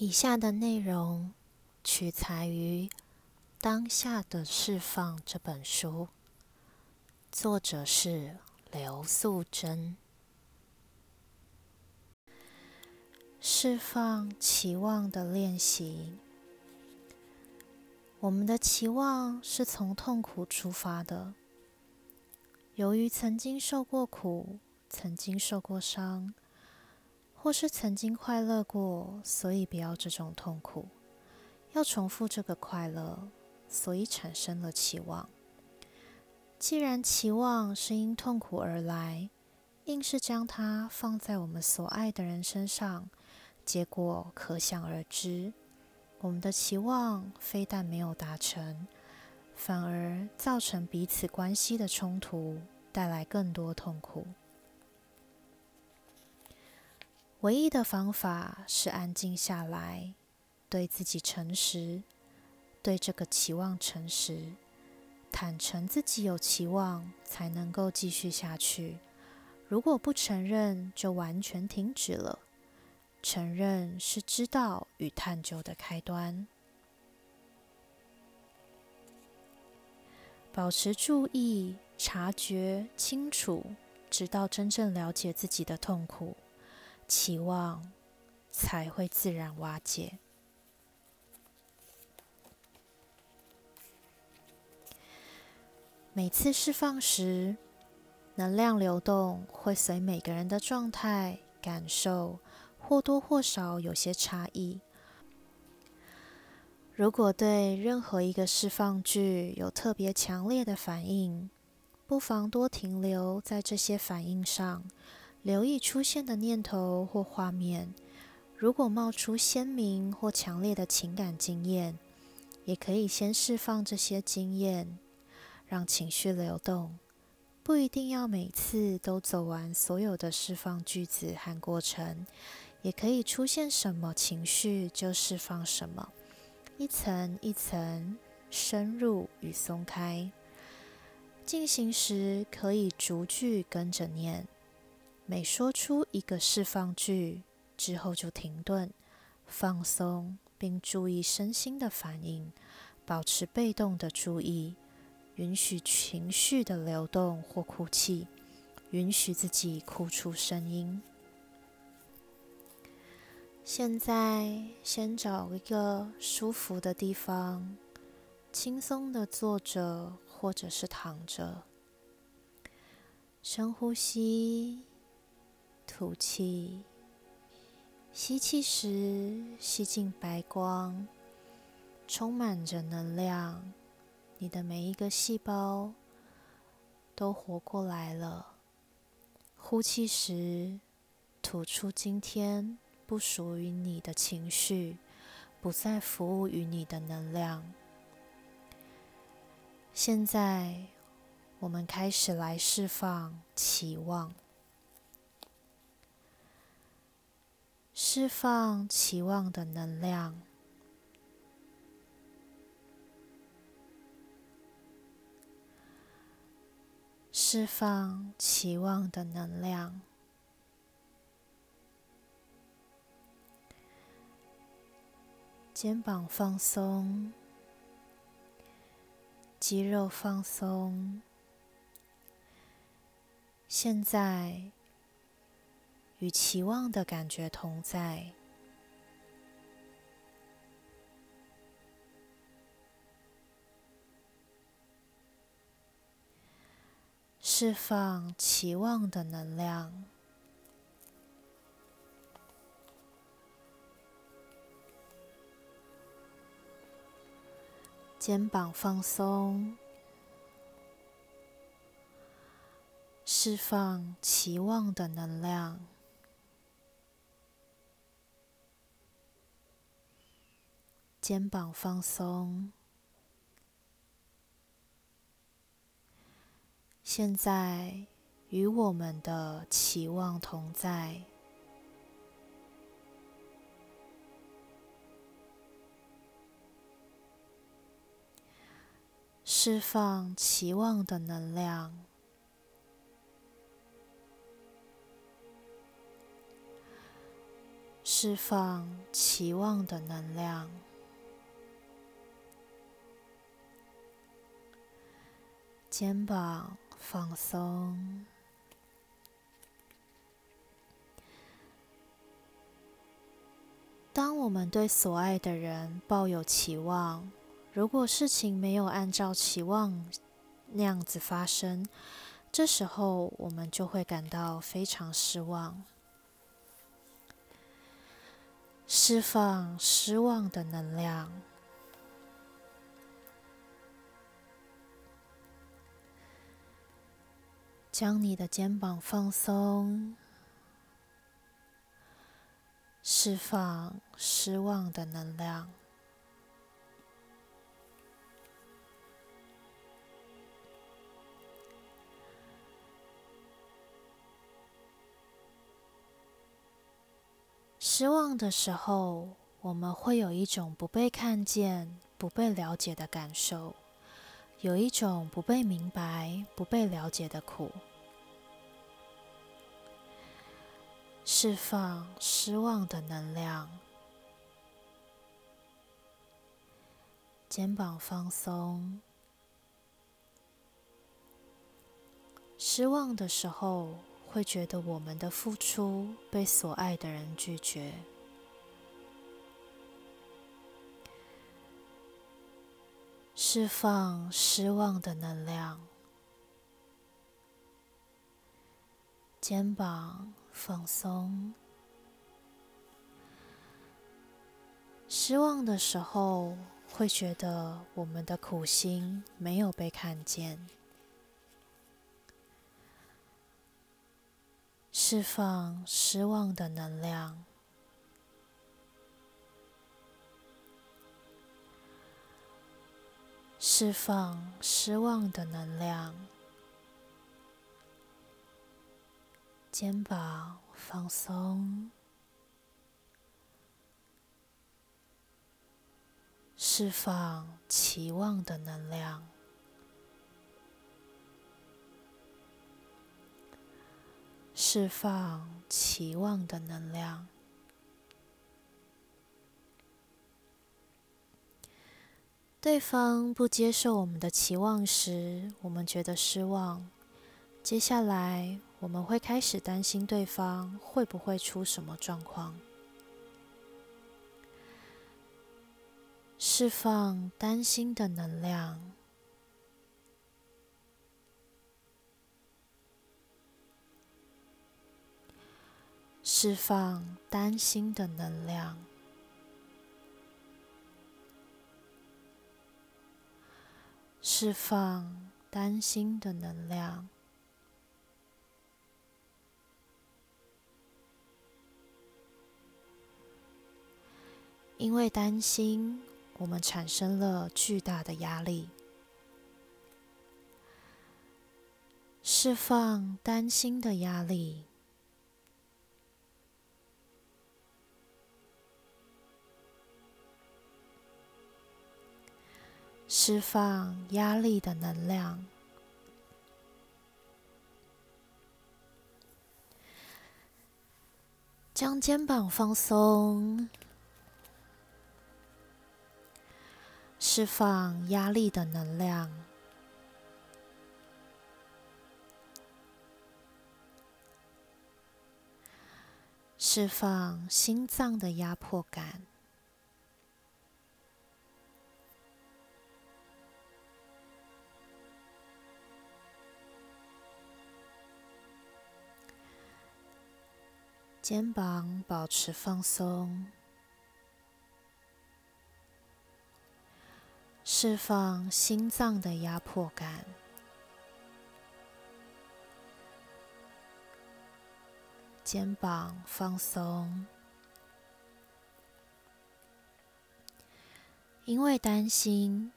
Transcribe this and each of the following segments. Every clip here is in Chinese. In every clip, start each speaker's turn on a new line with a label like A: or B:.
A: 以下的内容取材于《当下的释放》这本书，作者是刘素珍。释放期望的练习。我们的期望是从痛苦出发的，由于曾经受过苦，曾经受过伤。或是曾经快乐过，所以不要这种痛苦，要重复这个快乐，所以产生了期望。既然期望是因痛苦而来，硬是将它放在我们所爱的人身上，结果可想而知。我们的期望非但没有达成，反而造成彼此关系的冲突，带来更多痛苦。唯一的方法是安静下来，对自己诚实，对这个期望诚实，坦诚自己有期望，才能够继续下去。如果不承认，就完全停止了。承认是知道与探究的开端。保持注意，察觉清楚，直到真正了解自己的痛苦。期望才会自然瓦解。每次释放时，能量流动会随每个人的状态、感受或多或少有些差异。如果对任何一个释放句有特别强烈的反应，不妨多停留在这些反应上。留意出现的念头或画面，如果冒出鲜明或强烈的情感经验，也可以先释放这些经验，让情绪流动。不一定要每次都走完所有的释放句子和过程，也可以出现什么情绪就释放什么，一层一层深入与松开。进行时可以逐句跟着念。每说出一个释放句之后，就停顿、放松，并注意身心的反应，保持被动的注意，允许情绪的流动或哭泣，允许自己哭出声音。现在，先找一个舒服的地方，轻松的坐着或者是躺着，深呼吸。吐气，吸气时吸进白光，充满着能量。你的每一个细胞都活过来了。呼气时，吐出今天不属于你的情绪，不再服务于你的能量。现在，我们开始来释放期望。释放期望的能量，释放期望的能量，肩膀放松，肌肉放松，现在。与期望的感觉同在，释放期望的能量，肩膀放松，释放期望的能量。肩膀放松，现在与我们的期望同在，释放期望的能量，释放期望的能量，肩膀放松。当我们对所爱的人抱有期望，如果事情没有按照期望那样子发生，这时候我们就会感到非常失望。释放失望的能量，将你的肩膀放松。释放失望的能量。失望的时候，我们会有一种不被看见、不被了解的感受，有一种不被明白、不被了解的苦。释放失望的能量，肩膀放松。失望的时候，会觉得我们的付出被所爱的人拒绝。释放失望的能量，肩膀。放松。失望的时候，会觉得我们的苦心没有被看见。释放失望的能量，释放失望的能量。肩膀放松，释放期望的能量，释放期望的能量。对方不接受我们的期望时，我们觉得失望。接下来，我们会开始担心对方会不会出什么状况。释放担心的能量，释放担心的能量，释放担心的能量。因为担心，我们产生了巨大的压力。释放担心的压力，释放压力的能量，将肩膀放松。释放压力的能量，释放心脏的压迫感，肩膀保持放松。释放心脏的压迫感，肩膀放松。因为担心，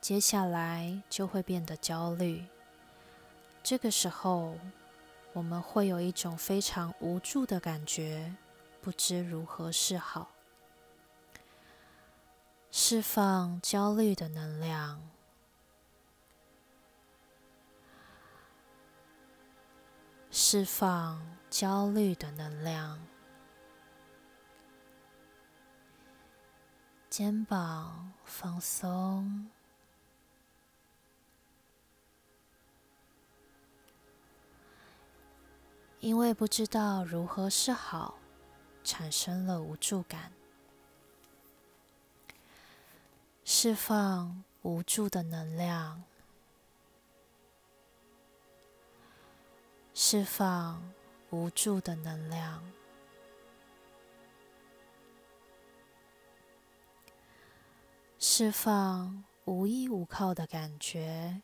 A: 接下来就会变得焦虑。这个时候，我们会有一种非常无助的感觉，不知如何是好。释放焦虑的能量，释放焦虑的能量，肩膀放松，因为不知道如何是好，产生了无助感。释放无助的能量，释放无助的能量。释放无依无靠的感觉，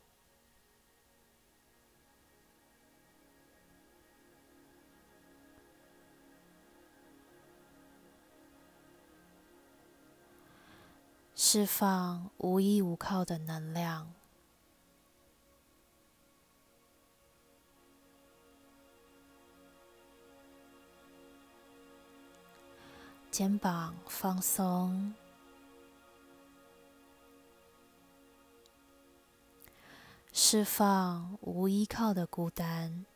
A: 释放无依无靠的能量，肩膀放松。释放无依靠的孤单，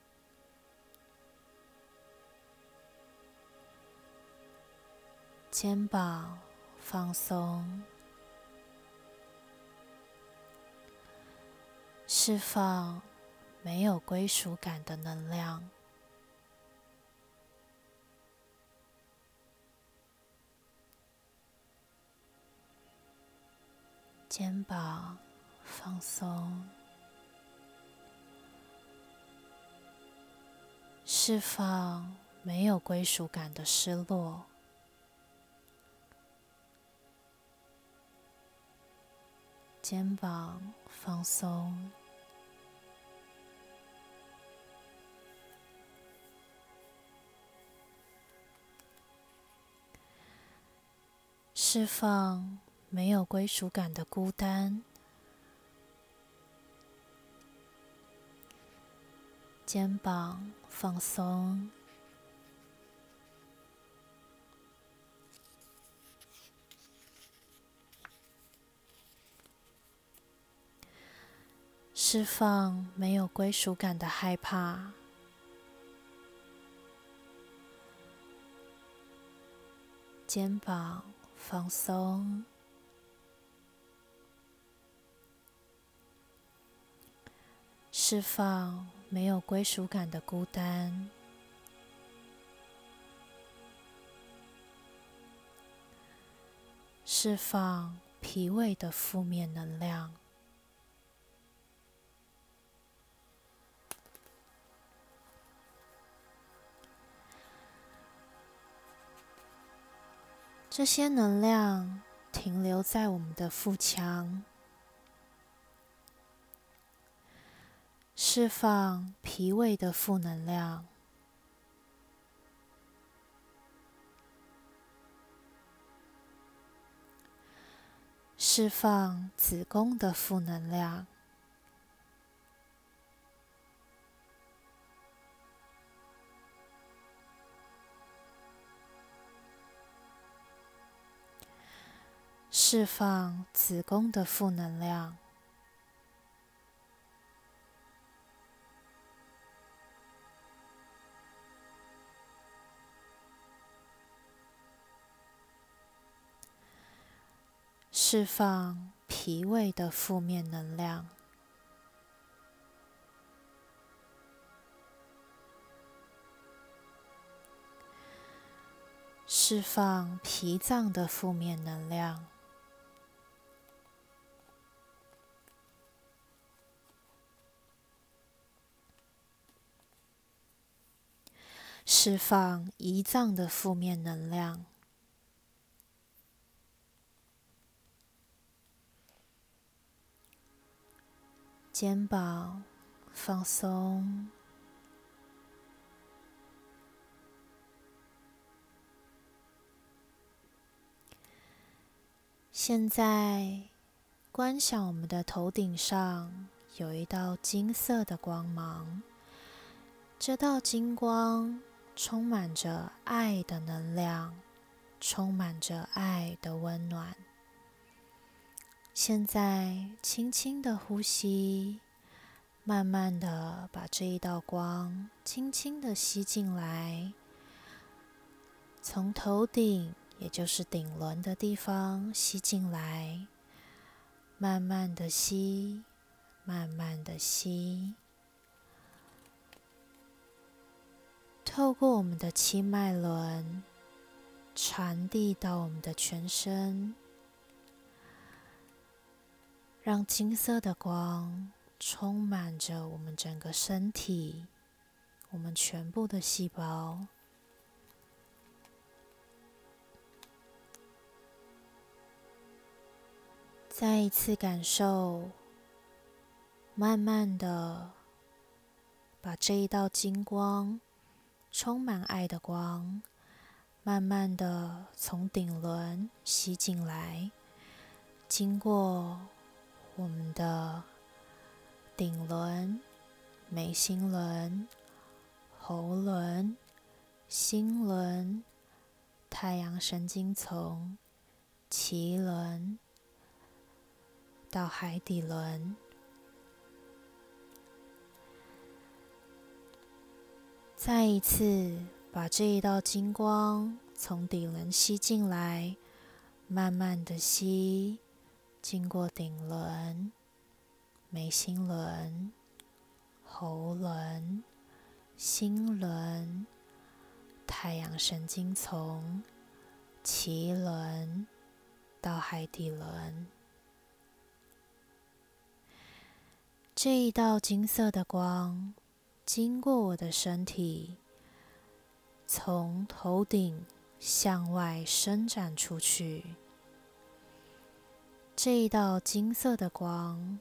A: 肩膀放松，释放没有归属感的能量，肩膀放松。释放没有归属感的失落，肩膀放松，释放没有归属感的孤单。肩膀放松，释放没有归属感的害怕。肩膀放松。释放没有归属感的孤单，释放疲惫的负面能量，这些能量停留在我们的腹腔。释放脾胃的负能量，释放子宫的负能量，释放子宫的负能量。释放脾胃的负面能量，释放脾脏的负面能量，释放胰脏的负面能量。肩膀放松，现在观想我们的头顶上有一道金色的光芒，这道金光充满着爱的能量，充满着爱的温暖。现在，轻轻的呼吸，慢慢的把这一道光轻轻的吸进来，从头顶也就是顶轮的地方吸进来，慢慢的吸，慢慢的吸，透过我们的七脉轮，传递到我们的全身，让金色的光充满着我们整个身体，我们全部的细胞。再一次感受，慢慢的把这一道金光，充满爱的光，慢慢的从顶轮吸进来，经过我们的顶轮、眉心轮、喉轮、心轮、太阳神经丛、脐轮。到海底轮，再一次把这一道金光从底轮吸进来，慢慢的吸，经过顶轮、眉心轮、喉轮、心轮、太阳神经丛、脐轮到海底轮。这一道金色的光经过我的身体，从头顶向外伸展出去。这一道金色的光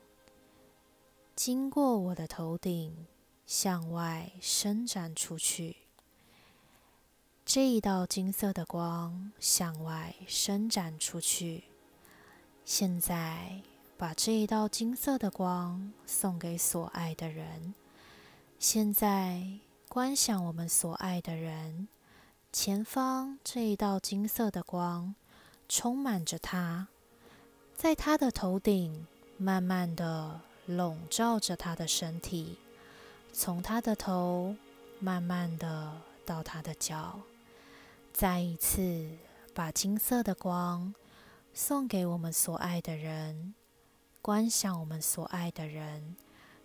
A: 经过我的头顶向外伸展出去。这一道金色的光向外伸展出去。现在。把这一道金色的光送给所爱的人。现在观想我们所爱的人，前方这一道金色的光充满着他，在他的头顶慢慢的笼罩着他的身体，从他的头慢慢的到他的脚。再一次把金色的光送给我们所爱的人。观想我们所爱的人，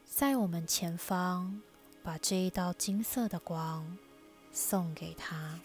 A: 在我们前方，把这一道金色的光送给他。